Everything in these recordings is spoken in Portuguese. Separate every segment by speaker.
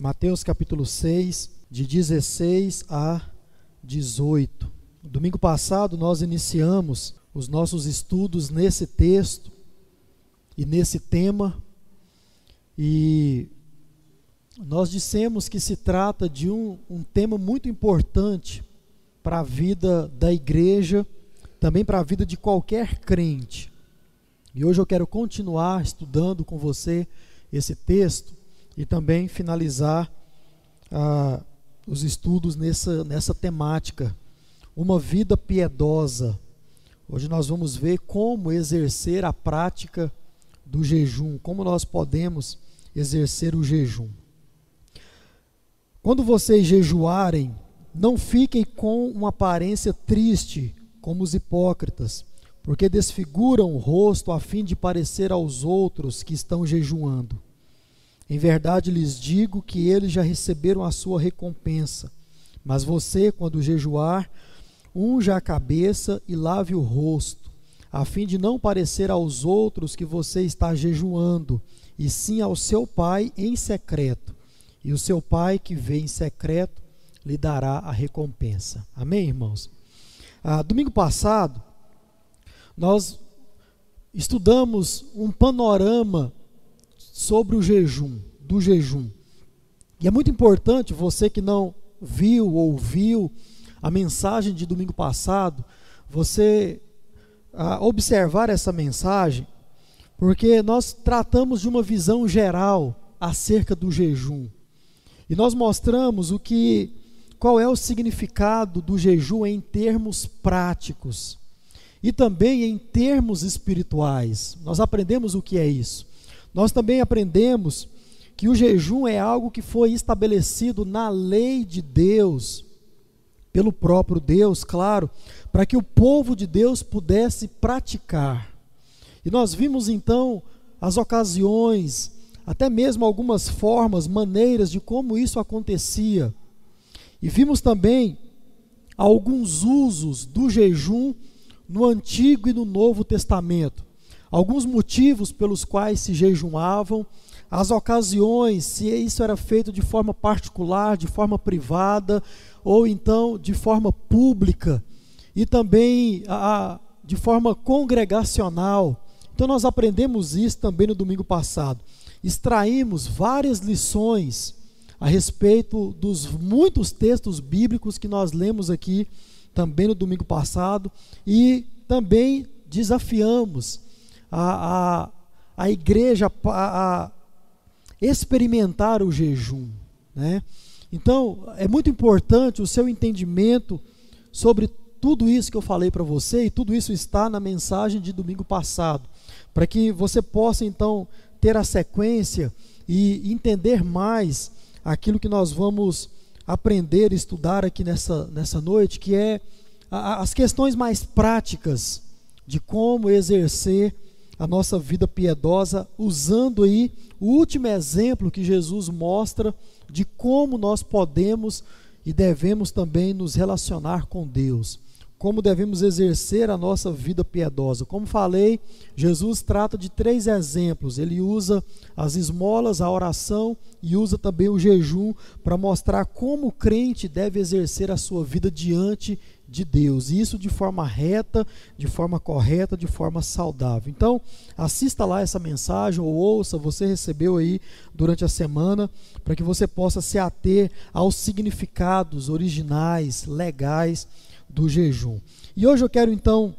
Speaker 1: Mateus capítulo 6, de 16 a 18. Domingo passado nós iniciamos os nossos estudos nesse texto e nesse tema, e nós dissemos que se trata de um, um tema muito importante para a vida da igreja, também para a vida de qualquer crente. E hoje eu quero continuar estudando com você esse texto e também finalizar ah, os estudos nessa, nessa temática. Uma vida piedosa. Hoje nós vamos ver como exercer a prática do jejum, como nós podemos exercer o jejum. Quando vocês jejuarem, não fiquem com uma aparência triste, como os hipócritas, porque desfiguram o rosto a fim de parecer aos outros que estão jejuando. Em verdade lhes digo que eles já receberam a sua recompensa. Mas você, quando jejuar, unja a cabeça e lave o rosto, a fim de não parecer aos outros que você está jejuando, e sim ao seu pai em secreto e o seu pai que vê em secreto lhe dará a recompensa. Amém, irmãos? Ah, domingo passado, nós estudamos um panorama sobre o jejum, do jejum. E é muito importante você que não viu ou ouviu a mensagem de domingo passado, você ah, observar essa mensagem, porque nós tratamos de uma visão geral acerca do jejum. E nós mostramos o que qual é o significado do jejum em termos práticos e também em termos espirituais. Nós aprendemos o que é isso. Nós também aprendemos que o jejum é algo que foi estabelecido na lei de Deus, pelo próprio Deus, claro, para que o povo de Deus pudesse praticar. E nós vimos então as ocasiões até mesmo algumas formas, maneiras de como isso acontecia. E vimos também alguns usos do jejum no Antigo e no Novo Testamento. Alguns motivos pelos quais se jejuavam, as ocasiões, se isso era feito de forma particular, de forma privada, ou então de forma pública, e também a, de forma congregacional. Então nós aprendemos isso também no domingo passado extraímos várias lições a respeito dos muitos textos bíblicos que nós lemos aqui também no domingo passado e também desafiamos a, a, a igreja a, a experimentar o jejum. Né? Então, é muito importante o seu entendimento sobre tudo isso que eu falei para você, e tudo isso está na mensagem de domingo passado, para que você possa então ter a sequência e entender mais aquilo que nós vamos aprender, estudar aqui nessa, nessa noite, que é a, as questões mais práticas de como exercer a nossa vida piedosa, usando aí o último exemplo que Jesus mostra de como nós podemos e devemos também nos relacionar com Deus como devemos exercer a nossa vida piedosa. Como falei, Jesus trata de três exemplos. Ele usa as esmolas, a oração e usa também o jejum para mostrar como o crente deve exercer a sua vida diante de Deus. Isso de forma reta, de forma correta, de forma saudável. Então, assista lá essa mensagem ou ouça, você recebeu aí durante a semana, para que você possa se ater aos significados originais, legais do jejum. E hoje eu quero então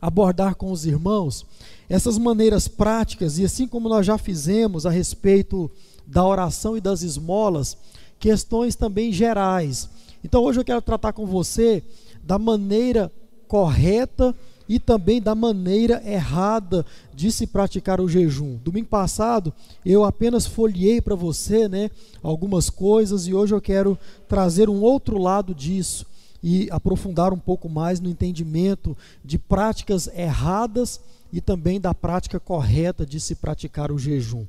Speaker 1: abordar com os irmãos essas maneiras práticas e assim como nós já fizemos a respeito da oração e das esmolas, questões também gerais. Então hoje eu quero tratar com você da maneira correta e também da maneira errada de se praticar o jejum. Domingo passado eu apenas folhei para você, né, algumas coisas e hoje eu quero trazer um outro lado disso e aprofundar um pouco mais no entendimento de práticas erradas e também da prática correta de se praticar o jejum.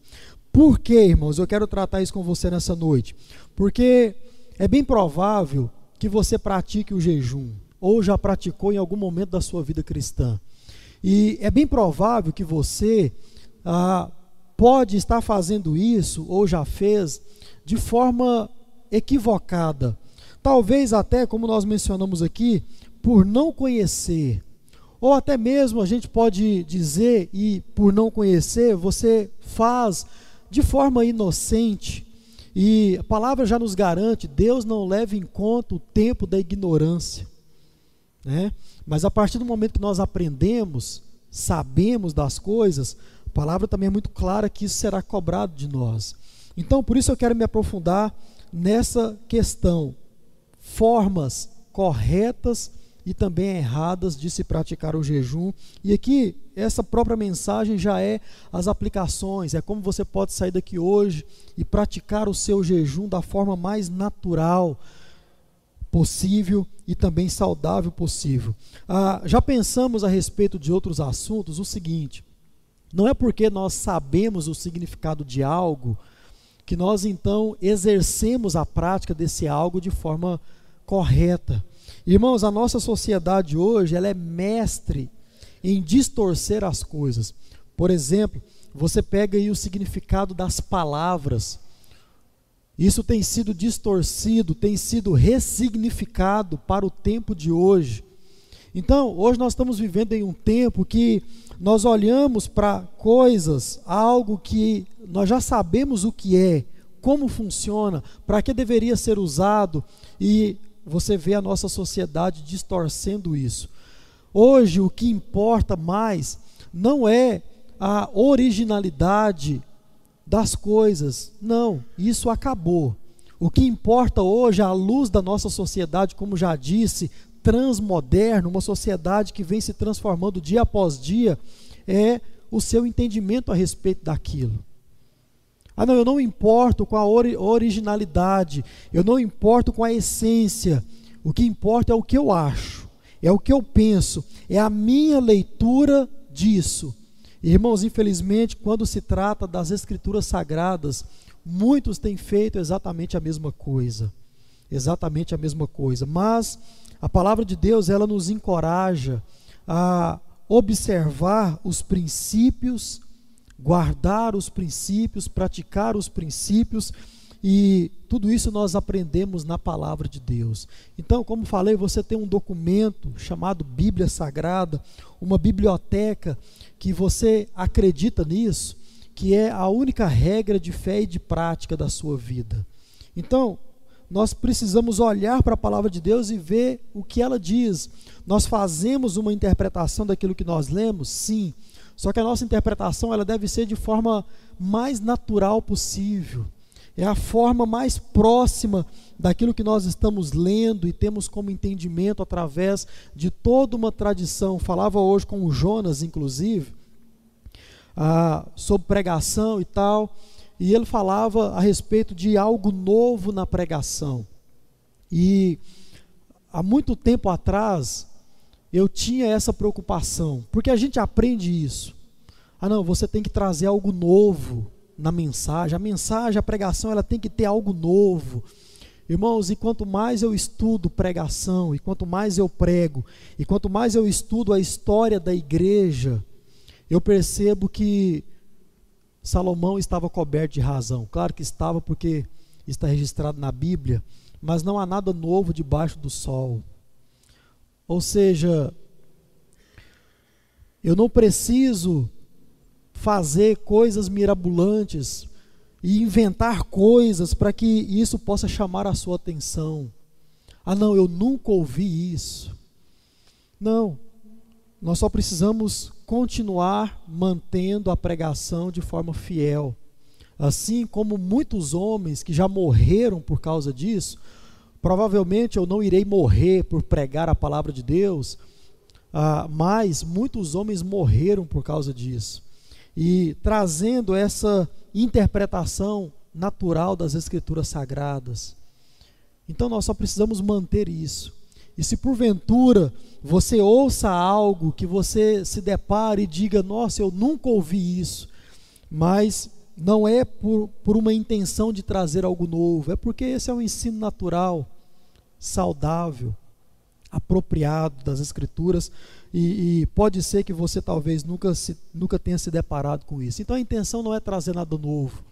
Speaker 1: Por quê, irmãos? Eu quero tratar isso com você nessa noite. Porque é bem provável que você pratique o jejum, ou já praticou em algum momento da sua vida cristã. E é bem provável que você ah, pode estar fazendo isso, ou já fez, de forma equivocada. Talvez até, como nós mencionamos aqui, por não conhecer. Ou até mesmo a gente pode dizer, e por não conhecer, você faz de forma inocente. E a palavra já nos garante: Deus não leva em conta o tempo da ignorância. Né? Mas a partir do momento que nós aprendemos, sabemos das coisas, a palavra também é muito clara que isso será cobrado de nós. Então, por isso eu quero me aprofundar nessa questão: formas corretas e também erradas de se praticar o jejum. E aqui, essa própria mensagem já é as aplicações, é como você pode sair daqui hoje e praticar o seu jejum da forma mais natural possível e também saudável possível. Ah, já pensamos a respeito de outros assuntos o seguinte: não é porque nós sabemos o significado de algo que nós então exercemos a prática desse algo de forma correta. Irmãos, a nossa sociedade hoje ela é mestre em distorcer as coisas. Por exemplo, você pega aí o significado das palavras. Isso tem sido distorcido, tem sido ressignificado para o tempo de hoje. Então, hoje nós estamos vivendo em um tempo que nós olhamos para coisas, algo que nós já sabemos o que é, como funciona, para que deveria ser usado, e você vê a nossa sociedade distorcendo isso. Hoje o que importa mais não é a originalidade das coisas. Não, isso acabou. O que importa hoje, à luz da nossa sociedade, como já disse, transmoderna, uma sociedade que vem se transformando dia após dia, é o seu entendimento a respeito daquilo. Ah, não, eu não importo com a ori originalidade, eu não importo com a essência. O que importa é o que eu acho, é o que eu penso, é a minha leitura disso. Irmãos, infelizmente, quando se trata das Escrituras Sagradas, muitos têm feito exatamente a mesma coisa. Exatamente a mesma coisa. Mas a palavra de Deus, ela nos encoraja a observar os princípios guardar os princípios, praticar os princípios, e tudo isso nós aprendemos na palavra de Deus. Então, como falei, você tem um documento chamado Bíblia Sagrada, uma biblioteca que você acredita nisso, que é a única regra de fé e de prática da sua vida. Então, nós precisamos olhar para a palavra de Deus e ver o que ela diz. Nós fazemos uma interpretação daquilo que nós lemos? Sim. Só que a nossa interpretação ela deve ser de forma mais natural possível. É a forma mais próxima daquilo que nós estamos lendo e temos como entendimento através de toda uma tradição. Falava hoje com o Jonas, inclusive, ah, sobre pregação e tal, e ele falava a respeito de algo novo na pregação. E há muito tempo atrás, eu tinha essa preocupação, porque a gente aprende isso. Ah, não, você tem que trazer algo novo na mensagem. A mensagem, a pregação, ela tem que ter algo novo. Irmãos, e quanto mais eu estudo pregação, e quanto mais eu prego, e quanto mais eu estudo a história da igreja, eu percebo que Salomão estava coberto de razão. Claro que estava, porque está registrado na Bíblia, mas não há nada novo debaixo do sol. Ou seja, eu não preciso fazer coisas mirabolantes e inventar coisas para que isso possa chamar a sua atenção. Ah, não, eu nunca ouvi isso. Não, nós só precisamos continuar mantendo a pregação de forma fiel. Assim como muitos homens que já morreram por causa disso, Provavelmente eu não irei morrer por pregar a palavra de Deus, ah, mas muitos homens morreram por causa disso. E trazendo essa interpretação natural das Escrituras Sagradas. Então nós só precisamos manter isso. E se porventura você ouça algo que você se depare e diga: Nossa, eu nunca ouvi isso, mas não é por, por uma intenção de trazer algo novo, é porque esse é um ensino natural, saudável, apropriado das Escrituras, e, e, pode ser que você talvez nunca, se, nunca tenha se deparado com isso. Então a intenção não é trazer nada novo,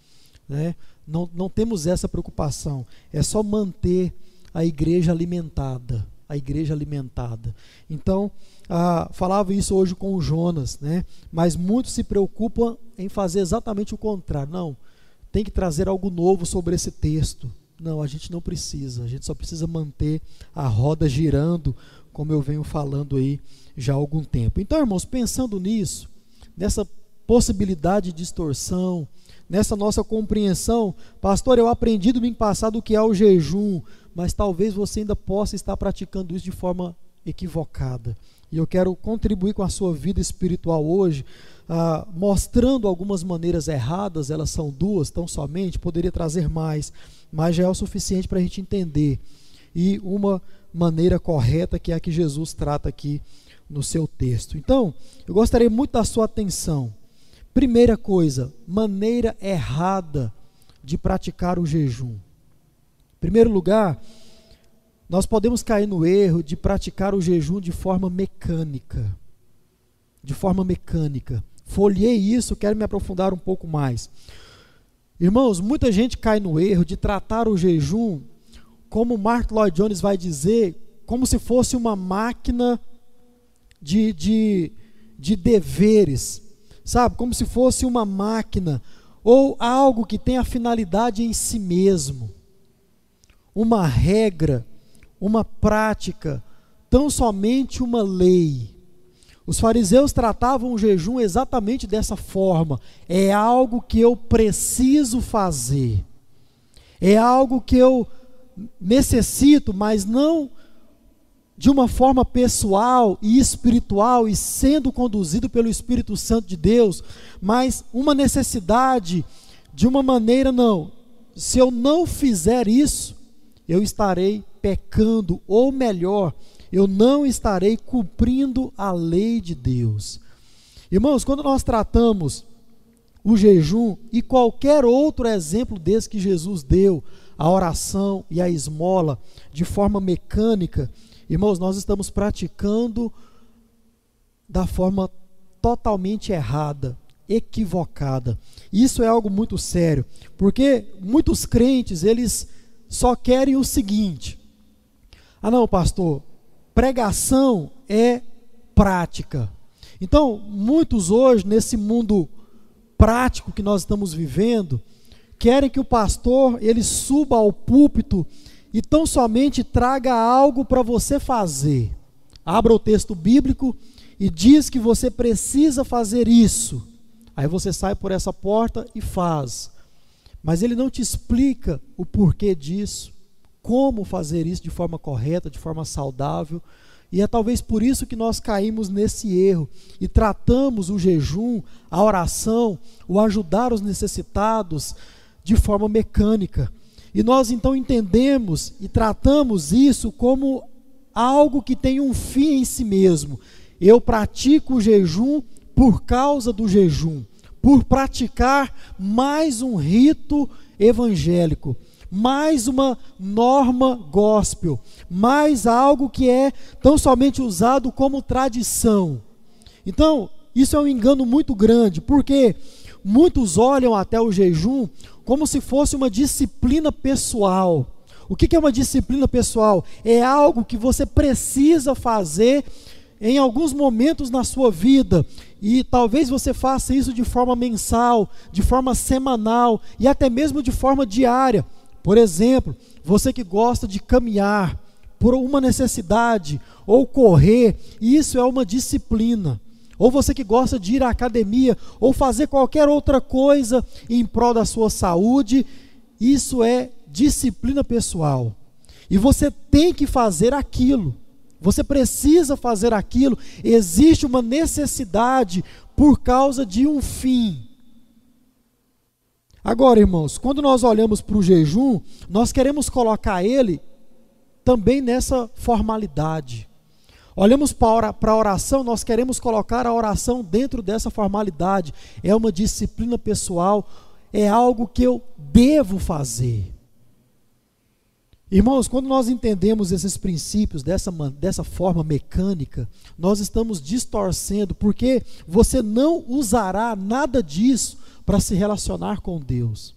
Speaker 1: Né? Não, não temos essa preocupação. É só manter a igreja alimentada. A igreja alimentada. Então, ah, falava isso hoje com o Jonas, né? mas muitos se preocupam em fazer exatamente o contrário. Não, tem que trazer algo novo sobre esse texto. Não, a gente não precisa. A gente só precisa manter a roda girando, como eu venho falando aí já há algum tempo. Então, irmãos, pensando nisso, nessa possibilidade de distorção, nessa nossa compreensão, pastor, eu aprendi domingo passado o que é o jejum, mas talvez você ainda possa estar praticando isso de forma equivocada. E eu quero contribuir com a sua vida espiritual hoje, ah, mostrando algumas maneiras erradas, elas são duas, tão somente, poderia trazer mais, mas já é o suficiente para a gente entender. E uma maneira correta, que é a que Jesus trata aqui no seu texto. Então, eu gostaria muito da sua atenção. Primeira coisa, maneira errada de praticar o jejum. Em primeiro lugar, nós podemos cair no erro de praticar o jejum de forma mecânica. De forma mecânica. Folhei isso, quero me aprofundar um pouco mais. Irmãos, muita gente cai no erro de tratar o jejum, como Mark Lloyd Jones vai dizer, como se fosse uma máquina de, de, de deveres, sabe? Como se fosse uma máquina ou algo que tem a finalidade em si mesmo, uma regra uma prática, tão somente uma lei. Os fariseus tratavam o jejum exatamente dessa forma: é algo que eu preciso fazer, é algo que eu necessito, mas não de uma forma pessoal e espiritual e sendo conduzido pelo Espírito Santo de Deus, mas uma necessidade de uma maneira não. Se eu não fizer isso, eu estarei pecando, ou melhor, eu não estarei cumprindo a lei de Deus. Irmãos, quando nós tratamos o jejum e qualquer outro exemplo desse que Jesus deu, a oração e a esmola, de forma mecânica, irmãos, nós estamos praticando da forma totalmente errada, equivocada. Isso é algo muito sério, porque muitos crentes, eles só querem o seguinte: ah, não, pastor, pregação é prática. Então, muitos hoje, nesse mundo prático que nós estamos vivendo, querem que o pastor ele suba ao púlpito e tão somente traga algo para você fazer. Abra o texto bíblico e diz que você precisa fazer isso. Aí você sai por essa porta e faz. Mas ele não te explica o porquê disso como fazer isso de forma correta, de forma saudável. E é talvez por isso que nós caímos nesse erro e tratamos o jejum, a oração, o ajudar os necessitados de forma mecânica. E nós então entendemos e tratamos isso como algo que tem um fim em si mesmo. Eu pratico o jejum por causa do jejum, por praticar mais um rito evangélico mais uma norma gospel, mais algo que é tão somente usado como tradição. Então, isso é um engano muito grande, porque muitos olham até o jejum como se fosse uma disciplina pessoal. O que é uma disciplina pessoal? É algo que você precisa fazer em alguns momentos na sua vida, e talvez você faça isso de forma mensal, de forma semanal e até mesmo de forma diária. Por exemplo, você que gosta de caminhar por uma necessidade ou correr, isso é uma disciplina. Ou você que gosta de ir à academia ou fazer qualquer outra coisa em prol da sua saúde, isso é disciplina pessoal. E você tem que fazer aquilo. Você precisa fazer aquilo. Existe uma necessidade por causa de um fim. Agora, irmãos, quando nós olhamos para o jejum, nós queremos colocar ele também nessa formalidade. Olhamos para a oração, nós queremos colocar a oração dentro dessa formalidade. É uma disciplina pessoal, é algo que eu devo fazer. Irmãos, quando nós entendemos esses princípios dessa, dessa forma mecânica, nós estamos distorcendo, porque você não usará nada disso para se relacionar com Deus.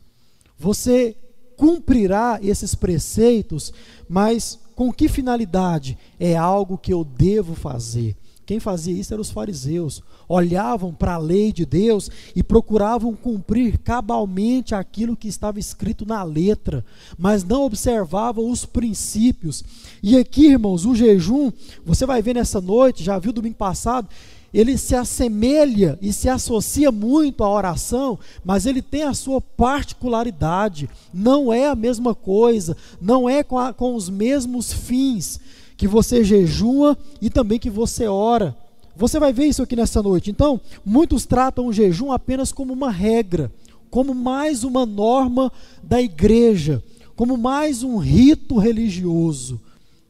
Speaker 1: Você cumprirá esses preceitos, mas com que finalidade? É algo que eu devo fazer. Quem fazia isso eram os fariseus. Olhavam para a lei de Deus e procuravam cumprir cabalmente aquilo que estava escrito na letra, mas não observavam os princípios. E aqui, irmãos, o jejum, você vai ver nessa noite, já viu domingo passado, ele se assemelha e se associa muito à oração, mas ele tem a sua particularidade. Não é a mesma coisa, não é com, a, com os mesmos fins que você jejua e também que você ora. Você vai ver isso aqui nessa noite. Então, muitos tratam o jejum apenas como uma regra, como mais uma norma da igreja, como mais um rito religioso.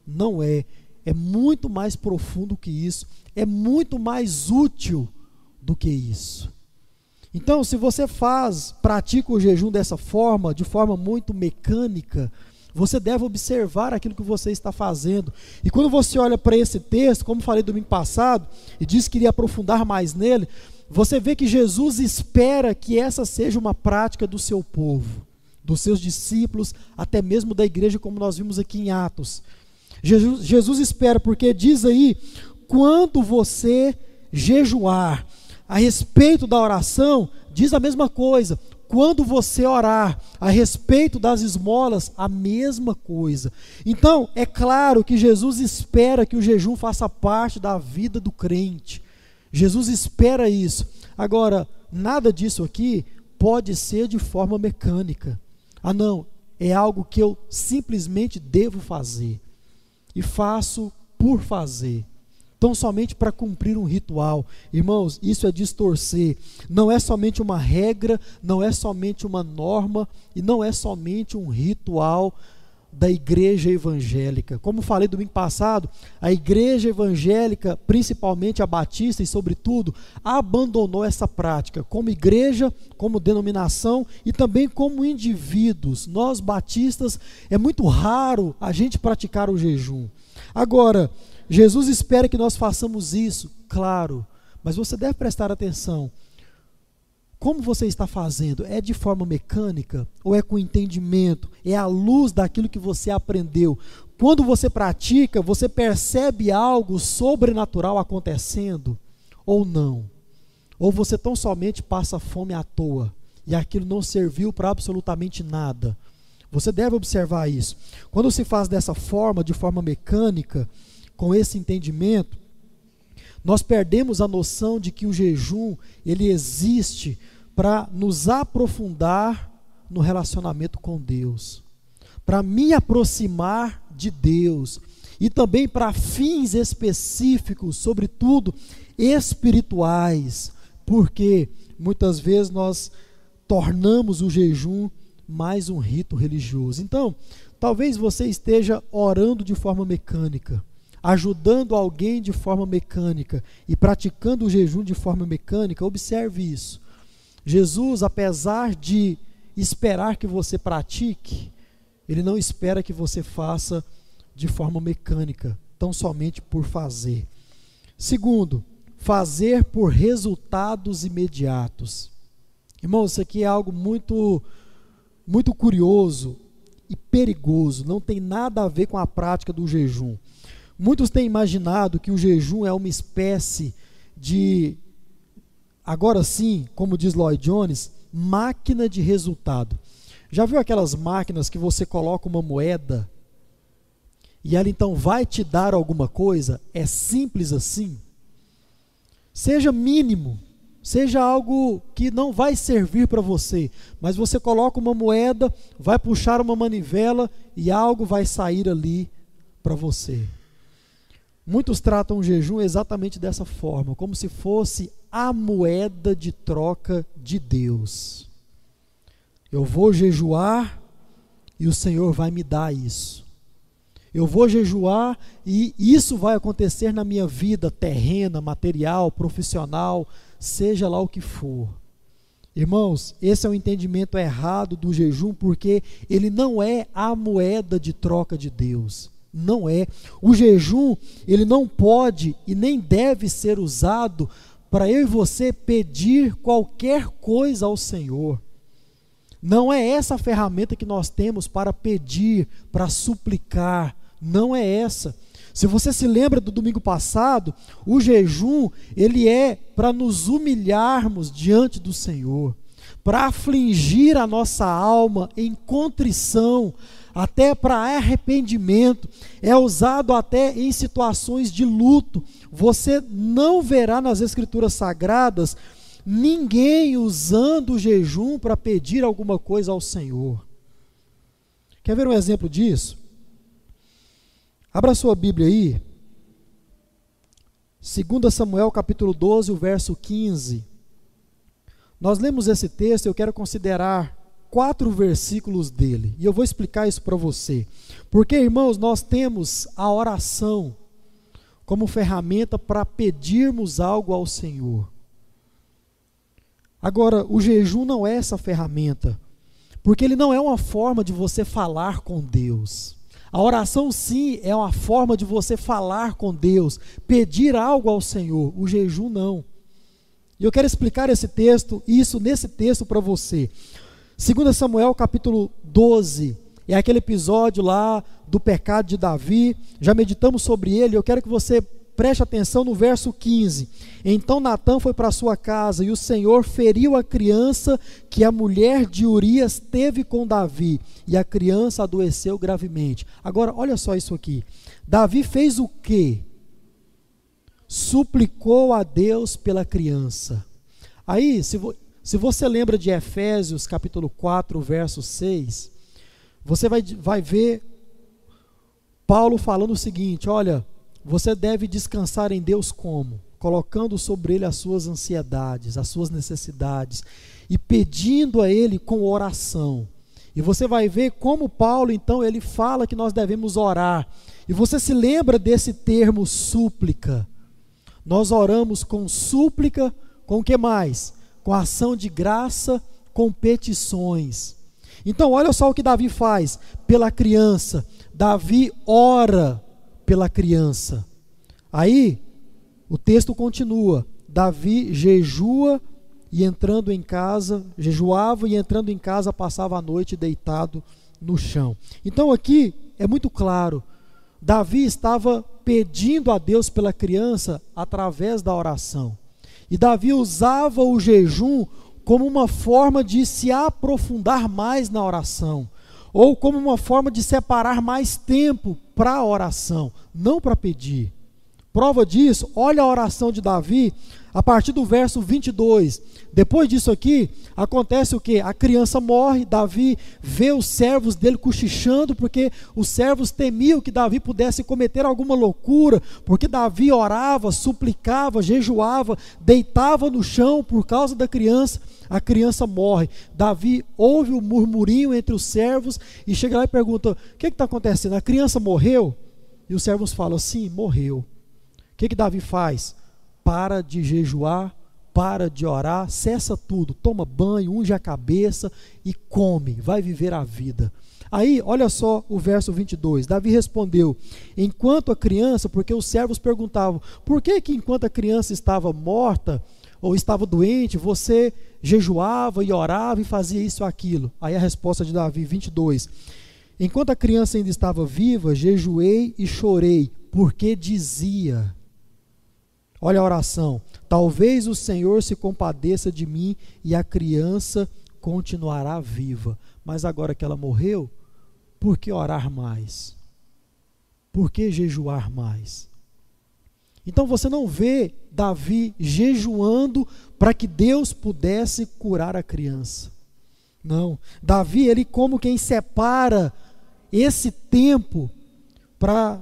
Speaker 1: Não é. É muito mais profundo que isso é muito mais útil do que isso. Então, se você faz, pratica o jejum dessa forma, de forma muito mecânica, você deve observar aquilo que você está fazendo. E quando você olha para esse texto, como falei domingo passado, e disse que iria aprofundar mais nele, você vê que Jesus espera que essa seja uma prática do seu povo, dos seus discípulos, até mesmo da igreja, como nós vimos aqui em Atos. Jesus, Jesus espera, porque diz aí quando você jejuar a respeito da oração, diz a mesma coisa. Quando você orar a respeito das esmolas, a mesma coisa. Então, é claro que Jesus espera que o jejum faça parte da vida do crente. Jesus espera isso. Agora, nada disso aqui pode ser de forma mecânica. Ah, não, é algo que eu simplesmente devo fazer. E faço por fazer tão somente para cumprir um ritual. Irmãos, isso é distorcer. Não é somente uma regra, não é somente uma norma e não é somente um ritual da igreja evangélica. Como falei domingo passado, a igreja evangélica, principalmente a batista e sobretudo, abandonou essa prática como igreja, como denominação e também como indivíduos. Nós batistas é muito raro a gente praticar o jejum. Agora, Jesus espera que nós façamos isso, claro, mas você deve prestar atenção. Como você está fazendo? É de forma mecânica ou é com entendimento? É à luz daquilo que você aprendeu? Quando você pratica, você percebe algo sobrenatural acontecendo ou não? Ou você tão somente passa fome à toa e aquilo não serviu para absolutamente nada? Você deve observar isso. Quando se faz dessa forma, de forma mecânica, com esse entendimento, nós perdemos a noção de que o jejum ele existe para nos aprofundar no relacionamento com Deus, para me aproximar de Deus e também para fins específicos, sobretudo espirituais, porque muitas vezes nós tornamos o jejum mais um rito religioso. Então, talvez você esteja orando de forma mecânica ajudando alguém de forma mecânica e praticando o jejum de forma mecânica, observe isso. Jesus, apesar de esperar que você pratique, ele não espera que você faça de forma mecânica, tão somente por fazer. Segundo, fazer por resultados imediatos. Irmão, isso aqui é algo muito muito curioso e perigoso, não tem nada a ver com a prática do jejum. Muitos têm imaginado que o jejum é uma espécie de, agora sim, como diz Lloyd Jones, máquina de resultado. Já viu aquelas máquinas que você coloca uma moeda e ela então vai te dar alguma coisa? É simples assim. Seja mínimo, seja algo que não vai servir para você, mas você coloca uma moeda, vai puxar uma manivela e algo vai sair ali para você. Muitos tratam o jejum exatamente dessa forma, como se fosse a moeda de troca de Deus. Eu vou jejuar e o Senhor vai me dar isso. Eu vou jejuar e isso vai acontecer na minha vida terrena, material, profissional, seja lá o que for. Irmãos, esse é o entendimento errado do jejum, porque ele não é a moeda de troca de Deus. Não é. O jejum, ele não pode e nem deve ser usado para eu e você pedir qualquer coisa ao Senhor. Não é essa a ferramenta que nós temos para pedir, para suplicar. Não é essa. Se você se lembra do domingo passado, o jejum, ele é para nos humilharmos diante do Senhor, para afligir a nossa alma em contrição, até para arrependimento, é usado até em situações de luto. Você não verá nas Escrituras Sagradas ninguém usando o jejum para pedir alguma coisa ao Senhor. Quer ver um exemplo disso? Abra sua Bíblia aí. 2 Samuel capítulo 12, o verso 15. Nós lemos esse texto, eu quero considerar quatro versículos dele. E eu vou explicar isso para você. Porque, irmãos, nós temos a oração como ferramenta para pedirmos algo ao Senhor. Agora, o jejum não é essa ferramenta, porque ele não é uma forma de você falar com Deus. A oração, sim, é uma forma de você falar com Deus, pedir algo ao Senhor. O jejum, não. E eu quero explicar esse texto, isso nesse texto para você. 2 Samuel capítulo 12, é aquele episódio lá do pecado de Davi, já meditamos sobre ele, eu quero que você preste atenção no verso 15. Então Natan foi para sua casa e o Senhor feriu a criança que a mulher de Urias teve com Davi, e a criança adoeceu gravemente. Agora, olha só isso aqui. Davi fez o quê? Suplicou a Deus pela criança. Aí, se, se você lembra de Efésios capítulo 4, verso 6, você vai, vai ver Paulo falando o seguinte: olha, você deve descansar em Deus como? Colocando sobre Ele as suas ansiedades, as suas necessidades, e pedindo a Ele com oração. E você vai ver como Paulo, então, ele fala que nós devemos orar. E você se lembra desse termo súplica. Nós oramos com súplica, com o que mais? Com ação de graça, com petições. Então, olha só o que Davi faz pela criança. Davi ora pela criança. Aí, o texto continua. Davi jejua e entrando em casa, jejuava e entrando em casa passava a noite deitado no chão. Então aqui é muito claro. Davi estava pedindo a Deus pela criança através da oração. E Davi usava o jejum como uma forma de se aprofundar mais na oração, ou como uma forma de separar mais tempo para a oração, não para pedir. Prova disso, olha a oração de Davi a partir do verso 22. Depois disso aqui, acontece o que? A criança morre, Davi vê os servos dele cochichando, porque os servos temiam que Davi pudesse cometer alguma loucura, porque Davi orava, suplicava, jejuava, deitava no chão por causa da criança. A criança morre. Davi ouve o murmurinho entre os servos e chega lá e pergunta: O que está acontecendo? A criança morreu? E os servos falam: Sim, morreu. O que, que Davi faz? Para de jejuar, para de orar, cessa tudo, toma banho, unge a cabeça e come, vai viver a vida. Aí, olha só o verso 22. Davi respondeu: Enquanto a criança, porque os servos perguntavam: Por que que enquanto a criança estava morta ou estava doente, você jejuava e orava e fazia isso aquilo? Aí a resposta de Davi 22. Enquanto a criança ainda estava viva, jejuei e chorei, porque dizia: Olha a oração. Talvez o Senhor se compadeça de mim e a criança continuará viva. Mas agora que ela morreu, por que orar mais? Por que jejuar mais? Então você não vê Davi jejuando para que Deus pudesse curar a criança. Não. Davi, ele como quem separa esse tempo para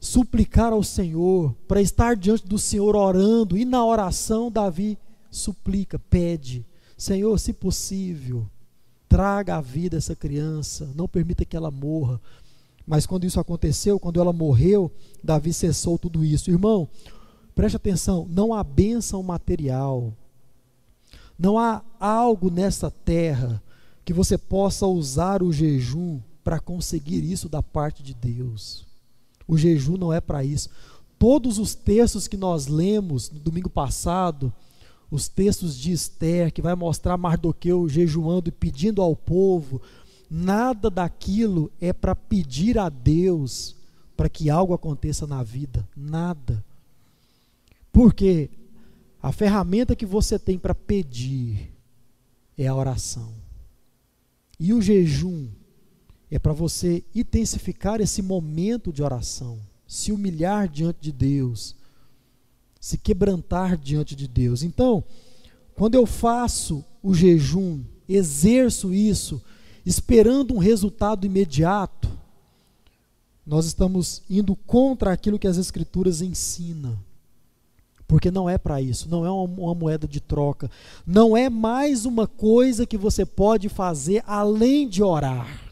Speaker 1: suplicar ao Senhor, para estar diante do Senhor orando, e na oração Davi suplica, pede: Senhor, se possível, traga a vida essa criança, não permita que ela morra. Mas quando isso aconteceu, quando ela morreu, Davi cessou tudo isso. Irmão, preste atenção: não há bênção material, não há algo nessa terra que você possa usar o jejum para conseguir isso da parte de Deus. O jejum não é para isso. Todos os textos que nós lemos no domingo passado, os textos de Esther, que vai mostrar Mardoqueu jejuando e pedindo ao povo, nada daquilo é para pedir a Deus para que algo aconteça na vida. Nada. Porque a ferramenta que você tem para pedir é a oração. E o jejum é para você intensificar esse momento de oração, se humilhar diante de Deus, se quebrantar diante de Deus. Então, quando eu faço o jejum, exerço isso, esperando um resultado imediato, nós estamos indo contra aquilo que as Escrituras ensinam. Porque não é para isso, não é uma, moeda de troca, não é mais uma coisa que você pode fazer além de orar.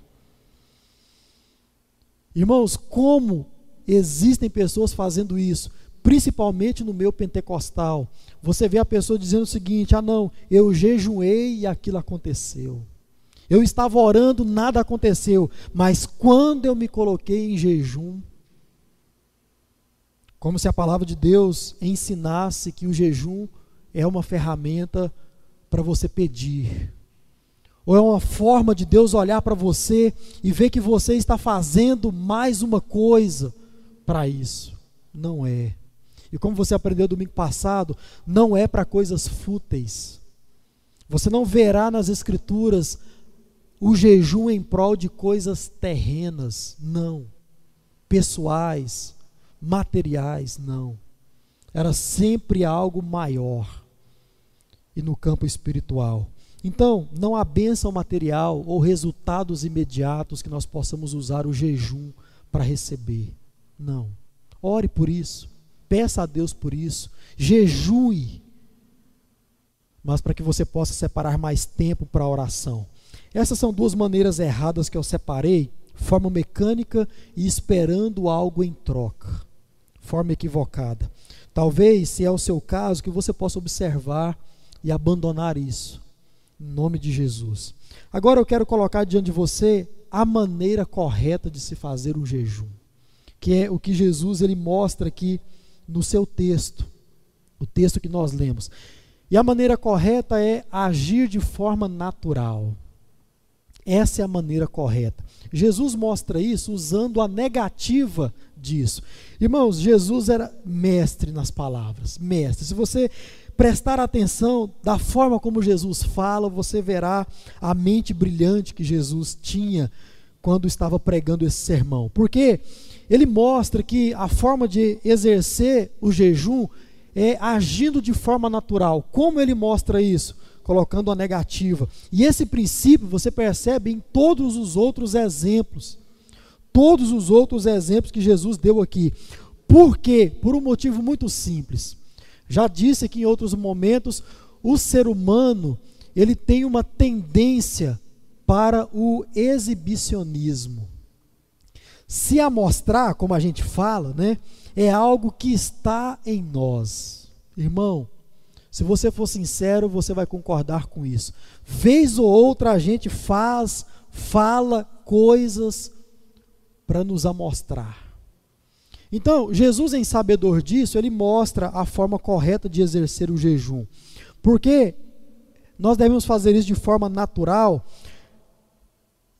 Speaker 1: Irmãos, como existem pessoas fazendo isso, principalmente no meu pentecostal. Você vê a pessoa dizendo o seguinte: ah, não, eu jejuei e aquilo aconteceu. Eu estava orando, nada aconteceu, mas quando eu me coloquei em jejum, como se a palavra de Deus ensinasse que o jejum é uma ferramenta para você pedir. Ou é uma forma de Deus olhar para você e ver que você está fazendo mais uma coisa para isso. Não é. E como você aprendeu domingo passado, não é para coisas fúteis. Você não verá nas Escrituras o jejum em prol de coisas terrenas, não. Pessoais, materiais, não. Era sempre algo maior. E no campo espiritual. Então, não há bênção material ou resultados imediatos que nós possamos usar o jejum para receber. Não. Ore por isso. Peça a Deus por isso. Jejue. Mas para que você possa separar mais tempo para a oração. Essas são duas maneiras erradas que eu separei, forma mecânica e esperando algo em troca forma equivocada. Talvez, se é o seu caso, que você possa observar e abandonar isso, em nome de Jesus. Agora eu quero colocar diante de você a maneira correta de se fazer um jejum, que é o que Jesus ele mostra aqui no seu texto, o texto que nós lemos. E a maneira correta é agir de forma natural. Essa é a maneira correta. Jesus mostra isso usando a negativa disso. Irmãos, Jesus era mestre nas palavras, mestre. Se você prestar atenção da forma como Jesus fala, você verá a mente brilhante que Jesus tinha quando estava pregando esse sermão. Porque ele mostra que a forma de exercer o jejum é agindo de forma natural. Como ele mostra isso? Colocando a negativa. E esse princípio você percebe em todos os outros exemplos todos os outros exemplos que Jesus deu aqui. Por quê? Por um motivo muito simples. Já disse aqui em outros momentos, o ser humano, ele tem uma tendência para o exibicionismo. Se amostrar, como a gente fala, né, é algo que está em nós. Irmão, se você for sincero, você vai concordar com isso. Vez ou outra a gente faz, fala coisas para nos amostrar. Então, Jesus, em sabedor disso, ele mostra a forma correta de exercer o jejum. Porque nós devemos fazer isso de forma natural.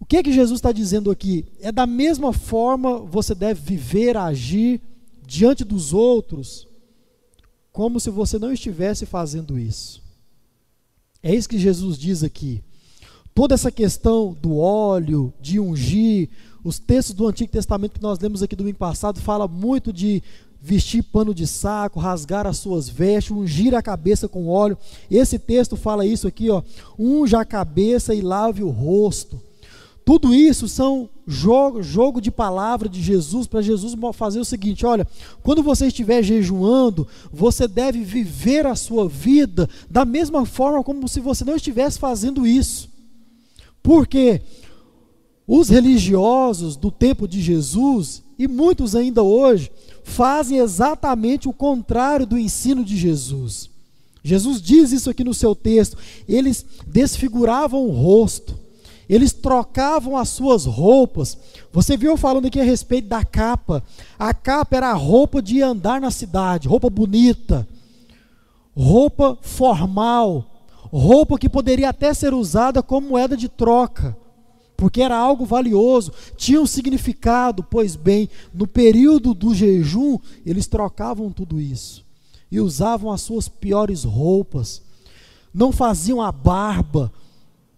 Speaker 1: O que é que Jesus está dizendo aqui? É da mesma forma você deve viver, agir diante dos outros, como se você não estivesse fazendo isso. É isso que Jesus diz aqui. Toda essa questão do óleo, de ungir, os textos do Antigo Testamento que nós lemos aqui domingo passado fala muito de vestir pano de saco, rasgar as suas vestes, ungir a cabeça com óleo. Esse texto fala isso aqui, ó, unja a cabeça e lave o rosto. Tudo isso são jogo, jogo de palavra de Jesus para Jesus fazer o seguinte: olha, quando você estiver jejuando, você deve viver a sua vida da mesma forma como se você não estivesse fazendo isso. Por quê? Os religiosos do tempo de Jesus, e muitos ainda hoje, fazem exatamente o contrário do ensino de Jesus. Jesus diz isso aqui no seu texto. Eles desfiguravam o rosto, eles trocavam as suas roupas. Você viu falando aqui a respeito da capa. A capa era a roupa de andar na cidade, roupa bonita, roupa formal, roupa que poderia até ser usada como moeda de troca, porque era algo valioso, tinha um significado. Pois bem, no período do jejum, eles trocavam tudo isso e usavam as suas piores roupas, não faziam a barba,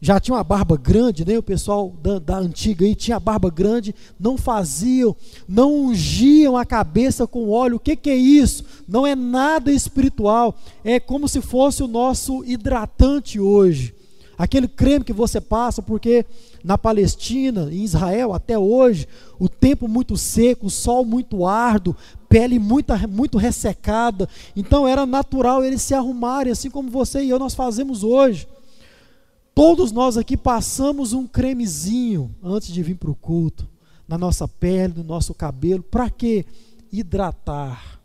Speaker 1: já tinha uma barba grande, nem né? o pessoal da, da, antiga aí tinha barba grande, não faziam, não ungiam a cabeça com óleo. O que, que é isso? Não é nada espiritual, é como se fosse o nosso hidratante hoje. Aquele creme que você passa, porque na Palestina, em Israel, até hoje, o tempo muito seco, o sol muito árduo, pele muito, muito ressecada. Então era natural eles se arrumarem, assim como você e eu nós fazemos hoje. Todos nós aqui passamos um cremezinho antes de vir para o culto, na nossa pele, no nosso cabelo. Para quê? Hidratar.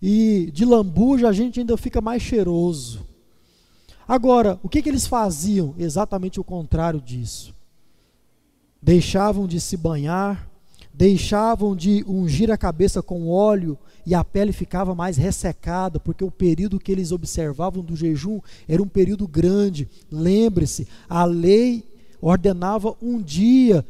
Speaker 1: E de lambuja a gente ainda fica mais cheiroso. Agora, o que, que eles faziam? Exatamente o contrário disso. Deixavam de se banhar, deixavam de ungir a cabeça com óleo e a pele ficava mais ressecada, porque o período que eles observavam do jejum era um período grande. Lembre-se, a lei ordenava um dia.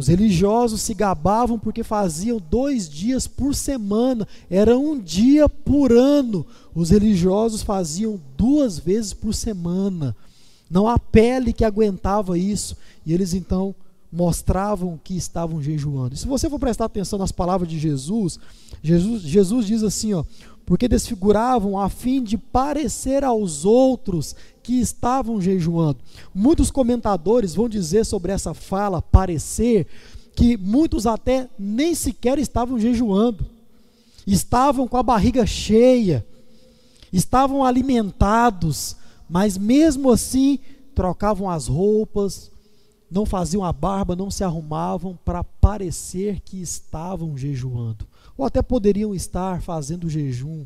Speaker 1: Os religiosos se gabavam porque faziam dois dias por semana, era um dia por ano. Os religiosos faziam duas vezes por semana. Não há pele que aguentava isso. E eles então mostravam que estavam jejuando. Se você for prestar atenção nas palavras de Jesus, Jesus, Jesus diz assim, ó, porque desfiguravam a fim de parecer aos outros que estavam jejuando. Muitos comentadores vão dizer sobre essa fala parecer que muitos até nem sequer estavam jejuando. Estavam com a barriga cheia, estavam alimentados, mas mesmo assim trocavam as roupas, não faziam a barba, não se arrumavam para parecer que estavam jejuando. Ou até poderiam estar fazendo jejum,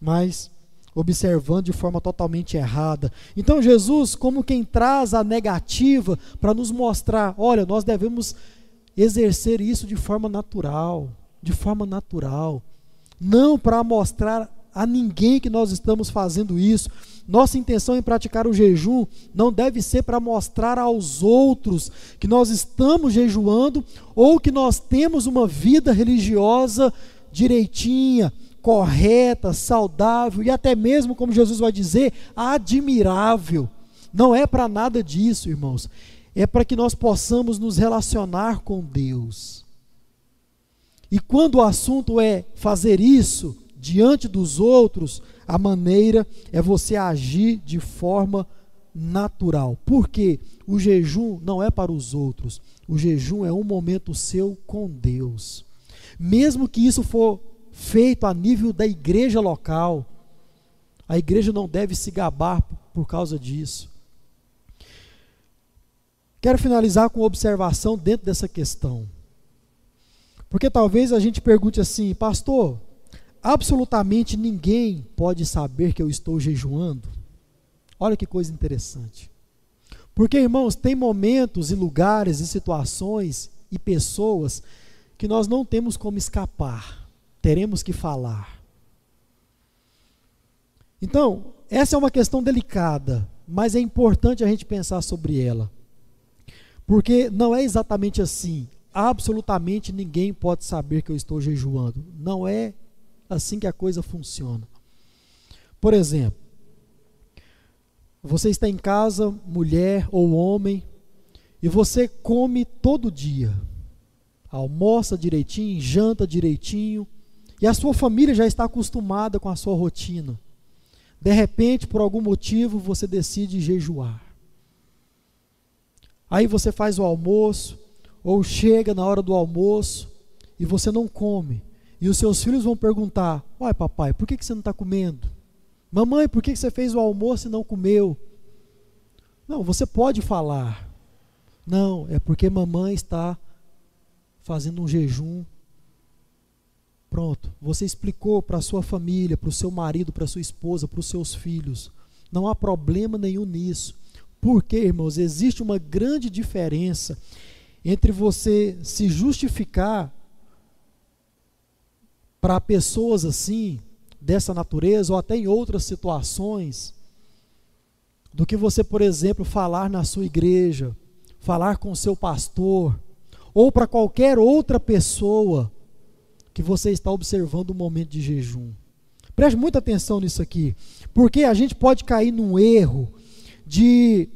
Speaker 1: mas observando de forma totalmente errada. Então Jesus, como quem traz a negativa para nos mostrar, olha, nós devemos exercer isso de forma natural, de forma natural, não para mostrar a ninguém que nós estamos fazendo isso, nossa intenção em praticar o jejum não deve ser para mostrar aos outros que nós estamos jejuando ou que nós temos uma vida religiosa direitinha, correta, saudável e até mesmo, como Jesus vai dizer, admirável. Não é para nada disso, irmãos. É para que nós possamos nos relacionar com Deus. E quando o assunto é fazer isso diante dos outros, a maneira é você agir de forma natural. Porque o jejum não é para os outros. O jejum é um momento seu com Deus. Mesmo que isso for feito a nível da igreja local, a igreja não deve se gabar por causa disso. Quero finalizar com uma observação dentro dessa questão. Porque talvez a gente pergunte assim, pastor, absolutamente ninguém pode saber que eu estou jejuando. Olha que coisa interessante. Porque, irmãos, tem momentos e lugares e situações e pessoas que nós não temos como escapar, teremos que falar. Então, essa é uma questão delicada, mas é importante a gente pensar sobre ela. Porque não é exatamente assim. Absolutamente ninguém pode saber que eu estou jejuando. Não é assim que a coisa funciona. Por exemplo, você está em casa, mulher ou homem, e você come todo dia. Almoça direitinho, janta direitinho, e a sua família já está acostumada com a sua rotina. De repente, por algum motivo, você decide jejuar. Aí você faz o almoço, ou chega na hora do almoço e você não come. E os seus filhos vão perguntar: Uai, papai, por que, que você não está comendo? Mamãe, por que, que você fez o almoço e não comeu? Não, você pode falar. Não, é porque mamãe está fazendo um jejum. Pronto, você explicou para a sua família, para o seu marido, para a sua esposa, para os seus filhos. Não há problema nenhum nisso. Porque, irmãos, existe uma grande diferença entre você se justificar para pessoas assim, dessa natureza, ou até em outras situações, do que você, por exemplo, falar na sua igreja, falar com o seu pastor, ou para qualquer outra pessoa que você está observando o momento de jejum. Preste muita atenção nisso aqui, porque a gente pode cair num erro de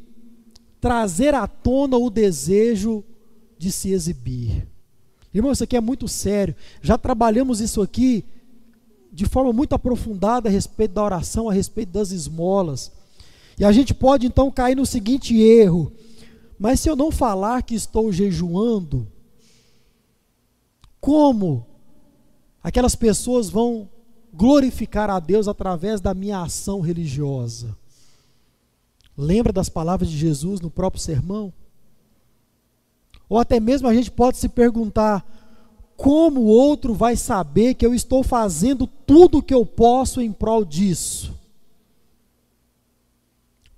Speaker 1: trazer à tona o desejo de se exibir. Irmão, isso aqui é muito sério. Já trabalhamos isso aqui de forma muito aprofundada a respeito da oração, a respeito das esmolas. E a gente pode então cair no seguinte erro: mas se eu não falar que estou jejuando, como aquelas pessoas vão glorificar a Deus através da minha ação religiosa. Lembra das palavras de Jesus no próprio sermão? Ou até mesmo a gente pode se perguntar: como o outro vai saber que eu estou fazendo tudo o que eu posso em prol disso?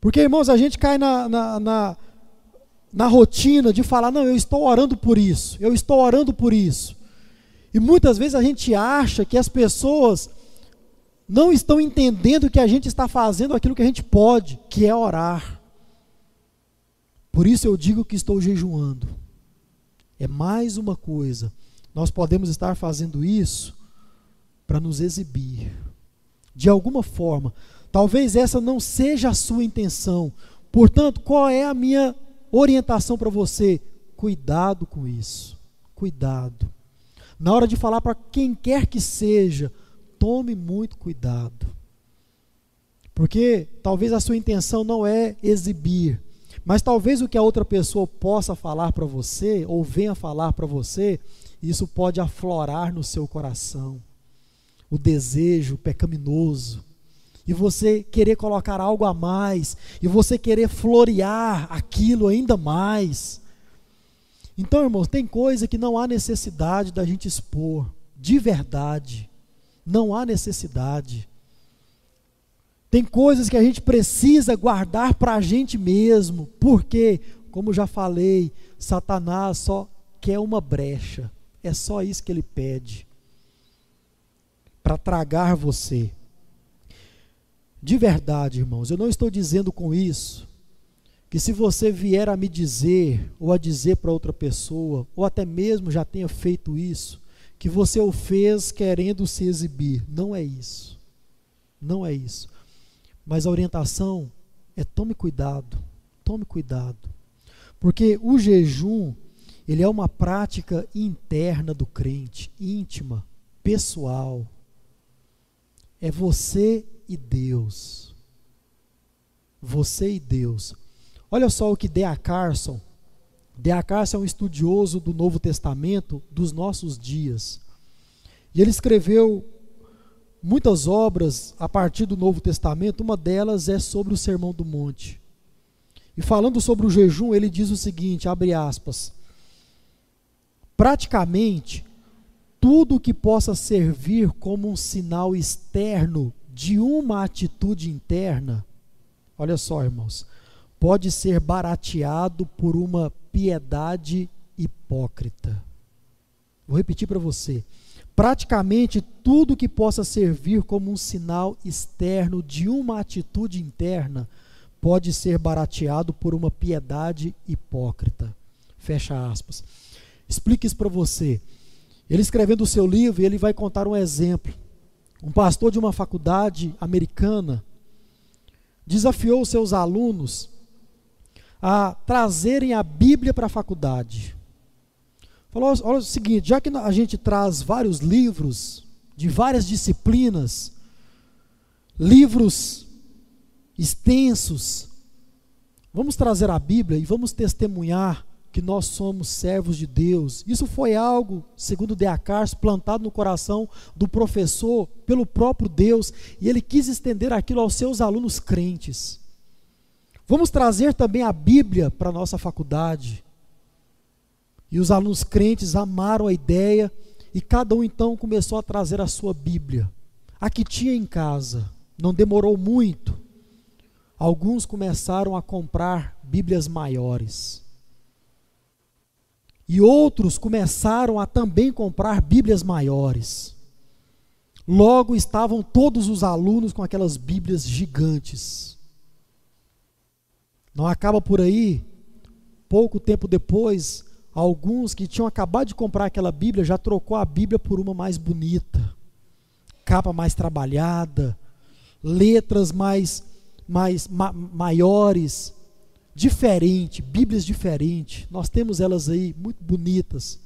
Speaker 1: Porque, irmãos, a gente cai na, na, na, na rotina de falar: não, eu estou orando por isso, eu estou orando por isso. E muitas vezes a gente acha que as pessoas não estão entendendo que a gente está fazendo aquilo que a gente pode, que é orar. Por isso eu digo que estou jejuando. É mais uma coisa. Nós podemos estar fazendo isso para nos exibir. De alguma forma. Talvez essa não seja a sua intenção. Portanto, qual é a minha orientação para você? Cuidado com isso. Cuidado. Na hora de falar para quem quer que seja, tome muito cuidado. Porque talvez a sua intenção não é exibir, mas talvez o que a outra pessoa possa falar para você, ou venha falar para você, isso pode aflorar no seu coração o desejo pecaminoso, e você querer colocar algo a mais, e você querer florear aquilo ainda mais. Então, irmãos, tem coisa que não há necessidade da gente expor, de verdade. Não há necessidade. Tem coisas que a gente precisa guardar para a gente mesmo, porque, como já falei, Satanás só quer uma brecha. É só isso que ele pede para tragar você. De verdade, irmãos, eu não estou dizendo com isso que se você vier a me dizer, ou a dizer para outra pessoa, ou até mesmo já tenha feito isso, que você o fez querendo se exibir. Não é isso. Não é isso. Mas a orientação é tome cuidado. Tome cuidado. Porque o jejum, ele é uma prática interna do crente, íntima, pessoal. É você e Deus. Você e Deus. Olha só o que D.A. Carson, D.A. Carson é um estudioso do Novo Testamento dos nossos dias. E ele escreveu muitas obras a partir do Novo Testamento, uma delas é sobre o Sermão do Monte. E falando sobre o jejum, ele diz o seguinte, abre aspas: Praticamente tudo que possa servir como um sinal externo de uma atitude interna, olha só, irmãos, pode ser barateado por uma piedade hipócrita. Vou repetir para você. Praticamente tudo que possa servir como um sinal externo de uma atitude interna pode ser barateado por uma piedade hipócrita. Fecha aspas. Explique isso para você. Ele escrevendo o seu livro, ele vai contar um exemplo. Um pastor de uma faculdade americana desafiou seus alunos a trazerem a Bíblia para a faculdade. Falou: olha o seguinte, já que a gente traz vários livros de várias disciplinas, livros extensos, vamos trazer a Bíblia e vamos testemunhar que nós somos servos de Deus. Isso foi algo, segundo Deacars, plantado no coração do professor pelo próprio Deus, e ele quis estender aquilo aos seus alunos crentes. Vamos trazer também a Bíblia para a nossa faculdade. E os alunos crentes amaram a ideia e cada um então começou a trazer a sua Bíblia. A que tinha em casa. Não demorou muito. Alguns começaram a comprar Bíblias maiores. E outros começaram a também comprar Bíblias maiores. Logo estavam todos os alunos com aquelas Bíblias gigantes. Não acaba por aí. Pouco tempo depois, alguns que tinham acabado de comprar aquela Bíblia já trocou a Bíblia por uma mais bonita, capa mais trabalhada, letras mais, mais ma maiores, diferente, Bíblias diferentes. Nós temos elas aí muito bonitas.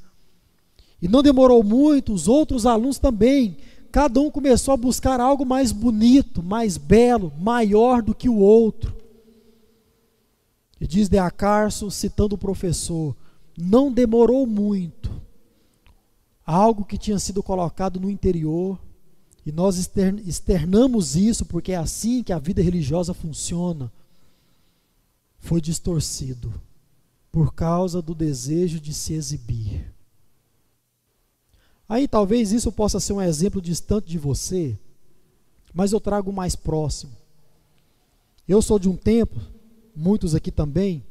Speaker 1: E não demorou muito, os outros alunos também cada um começou a buscar algo mais bonito, mais belo, maior do que o outro. E diz De Acarso, citando o professor, não demorou muito. Algo que tinha sido colocado no interior, e nós externamos isso porque é assim que a vida religiosa funciona, foi distorcido por causa do desejo de se exibir. Aí talvez isso possa ser um exemplo distante de você, mas eu trago mais próximo. Eu sou de um tempo, muitos aqui também,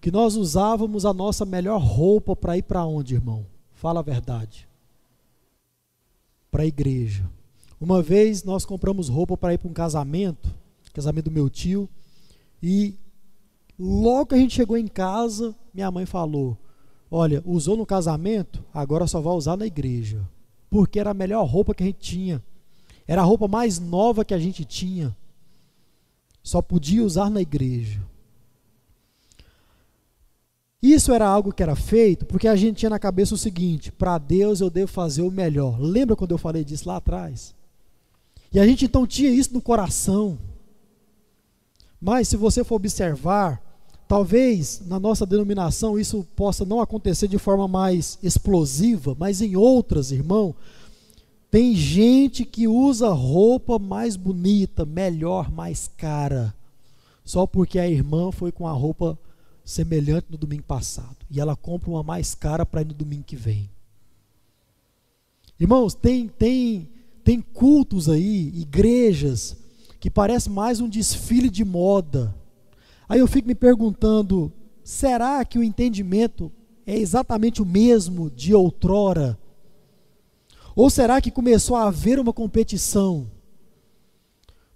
Speaker 1: que nós usávamos a nossa melhor roupa para ir para onde, irmão? Fala a verdade. Para a igreja. Uma vez nós compramos roupa para ir para um casamento, casamento do meu tio, e logo que a gente chegou em casa, minha mãe falou: Olha, usou no casamento, agora só vai usar na igreja. Porque era a melhor roupa que a gente tinha. Era a roupa mais nova que a gente tinha. Só podia usar na igreja. Isso era algo que era feito porque a gente tinha na cabeça o seguinte: para Deus eu devo fazer o melhor. Lembra quando eu falei disso lá atrás? E a gente então tinha isso no coração. Mas se você for observar, Talvez na nossa denominação isso possa não acontecer de forma mais explosiva, mas em outras, irmão, tem gente que usa roupa mais bonita, melhor, mais cara, só porque a irmã foi com a roupa semelhante no domingo passado e ela compra uma mais cara para ir no domingo que vem. Irmãos, tem tem tem cultos aí, igrejas que parece mais um desfile de moda Aí eu fico me perguntando: será que o entendimento é exatamente o mesmo de outrora? Ou será que começou a haver uma competição?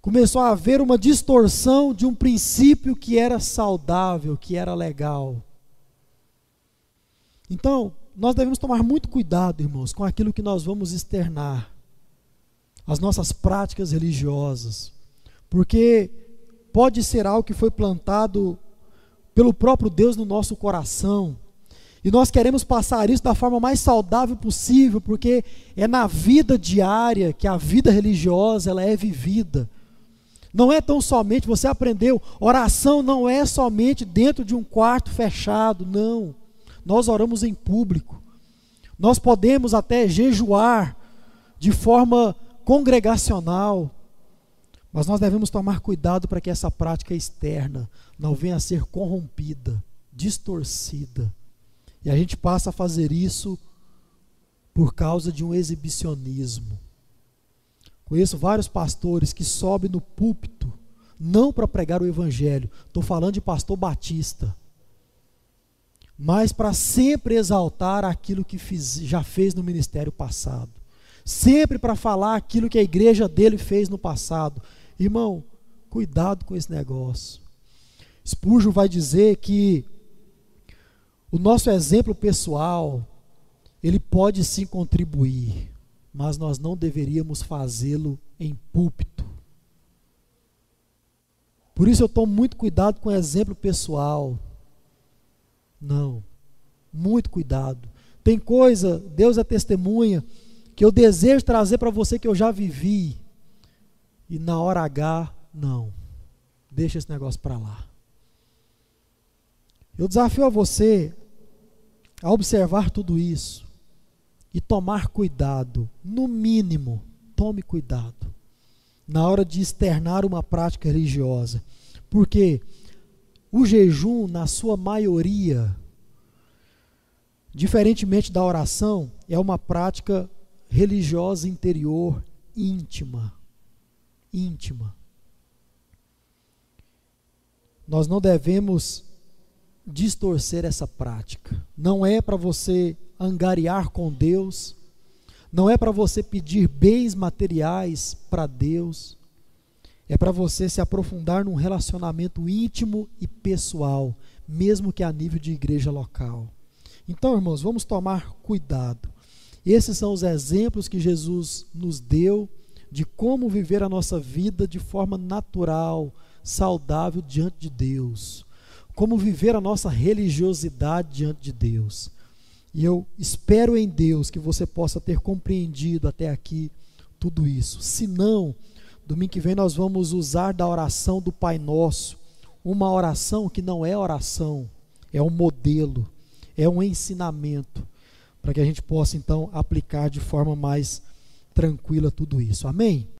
Speaker 1: Começou a haver uma distorção de um princípio que era saudável, que era legal. Então, nós devemos tomar muito cuidado, irmãos, com aquilo que nós vamos externar, as nossas práticas religiosas, porque pode ser algo que foi plantado pelo próprio Deus no nosso coração. E nós queremos passar isso da forma mais saudável possível, porque é na vida diária que a vida religiosa ela é vivida. Não é tão somente, você aprendeu, oração não é somente dentro de um quarto fechado, não. Nós oramos em público. Nós podemos até jejuar de forma congregacional. Mas nós devemos tomar cuidado para que essa prática externa não venha a ser corrompida, distorcida. E a gente passa a fazer isso por causa de um exibicionismo. Conheço vários pastores que sobem no púlpito, não para pregar o evangelho, estou falando de pastor batista, mas para sempre exaltar aquilo que fiz, já fez no ministério passado, sempre para falar aquilo que a igreja dele fez no passado. Irmão, cuidado com esse negócio. Spurgeon vai dizer que o nosso exemplo pessoal, ele pode sim contribuir, mas nós não deveríamos fazê-lo em púlpito. Por isso eu tomo muito cuidado com o exemplo pessoal. Não, muito cuidado. Tem coisa, Deus é testemunha, que eu desejo trazer para você que eu já vivi e na hora H, não. Deixa esse negócio para lá. Eu desafio a você a observar tudo isso e tomar cuidado, no mínimo, tome cuidado na hora de externar uma prática religiosa, porque o jejum, na sua maioria, diferentemente da oração, é uma prática religiosa interior íntima íntima. Nós não devemos distorcer essa prática. Não é para você angariar com Deus, Não é para você pedir bens materiais para Deus. É para você se aprofundar num relacionamento íntimo e pessoal, mesmo que a nível de igreja local. Então, irmãos, vamos tomar cuidado. Esses são os exemplos que Jesus nos deu de como viver a nossa vida de forma natural, saudável diante de Deus. Como viver a nossa religiosidade diante de Deus. E eu espero em Deus que você possa ter compreendido até aqui tudo isso. Se não, domingo que vem nós vamos usar da oração do Pai Nosso, uma oração que não é oração, é um modelo, é um ensinamento, para que a gente possa então aplicar de forma mais tranquila tudo isso. Amém?